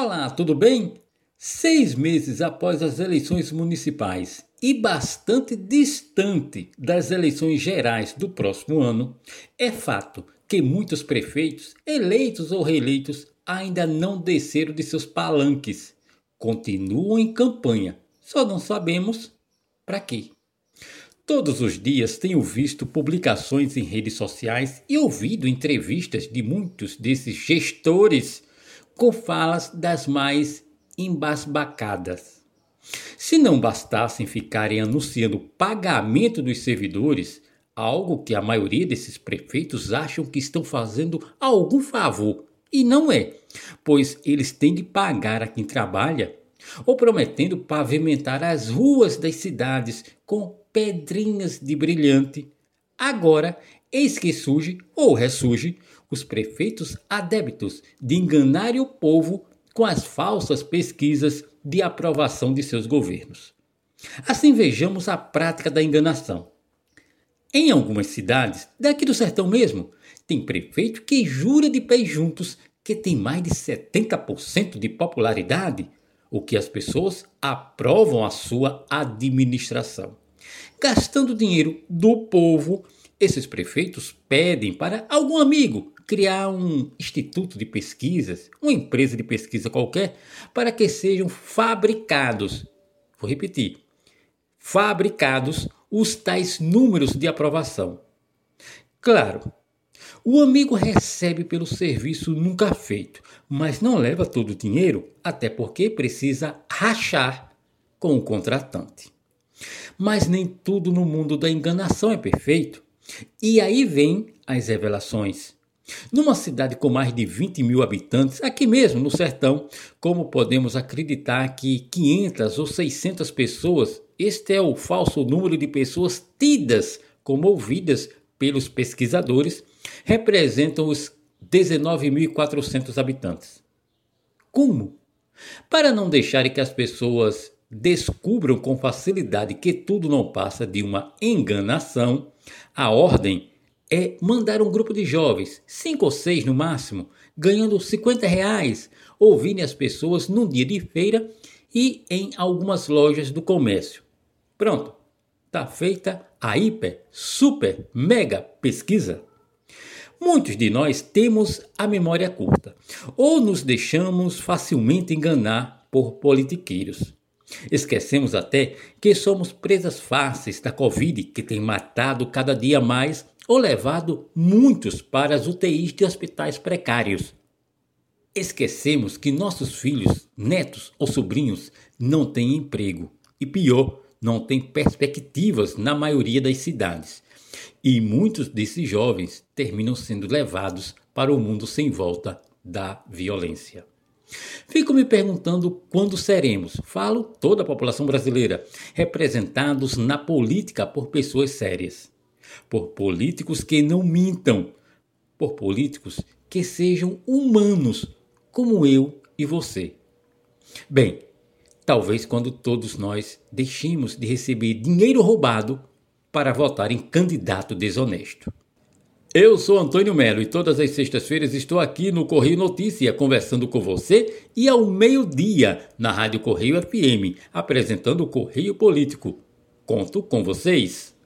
Olá, tudo bem? Seis meses após as eleições municipais e bastante distante das eleições gerais do próximo ano, é fato que muitos prefeitos, eleitos ou reeleitos, ainda não desceram de seus palanques. Continuam em campanha, só não sabemos para quê. Todos os dias tenho visto publicações em redes sociais e ouvido entrevistas de muitos desses gestores com falas das mais embasbacadas. Se não bastassem ficarem anunciando pagamento dos servidores, algo que a maioria desses prefeitos acham que estão fazendo algum favor, e não é, pois eles têm de pagar a quem trabalha, ou prometendo pavimentar as ruas das cidades com pedrinhas de brilhante. Agora, eis que surge ou ressurge os prefeitos adébitos de enganarem o povo com as falsas pesquisas de aprovação de seus governos. Assim vejamos a prática da enganação. Em algumas cidades, daqui do sertão mesmo, tem prefeito que jura de pés juntos que tem mais de 70% de popularidade, o que as pessoas aprovam a sua administração. Gastando dinheiro do povo, esses prefeitos pedem para algum amigo criar um instituto de pesquisas, uma empresa de pesquisa qualquer, para que sejam fabricados, vou repetir, fabricados os tais números de aprovação. Claro, o amigo recebe pelo serviço nunca feito, mas não leva todo o dinheiro, até porque precisa rachar com o contratante. Mas nem tudo no mundo da enganação é perfeito. E aí vem as revelações. Numa cidade com mais de 20 mil habitantes, aqui mesmo no sertão, como podemos acreditar que 500 ou 600 pessoas, este é o falso número de pessoas tidas como ouvidas pelos pesquisadores, representam os 19.400 habitantes. Como? Para não deixarem que as pessoas descubram com facilidade que tudo não passa de uma enganação, a ordem é mandar um grupo de jovens, cinco ou seis no máximo, ganhando 50 reais, ouvirem as pessoas num dia de feira e em algumas lojas do comércio. Pronto, está feita a hiper, super, mega pesquisa. Muitos de nós temos a memória curta ou nos deixamos facilmente enganar por politiqueiros. Esquecemos até que somos presas fáceis da Covid, que tem matado cada dia mais ou levado muitos para as UTIs de hospitais precários. Esquecemos que nossos filhos, netos ou sobrinhos não têm emprego e, pior, não têm perspectivas na maioria das cidades. E muitos desses jovens terminam sendo levados para o mundo sem volta da violência. Fico me perguntando quando seremos, falo toda a população brasileira, representados na política por pessoas sérias, por políticos que não mintam, por políticos que sejam humanos, como eu e você. Bem, talvez quando todos nós deixemos de receber dinheiro roubado para votar em candidato desonesto. Eu sou Antônio Melo e todas as sextas-feiras estou aqui no Correio Notícia conversando com você e ao meio-dia na Rádio Correio FM, apresentando o Correio Político. Conto com vocês.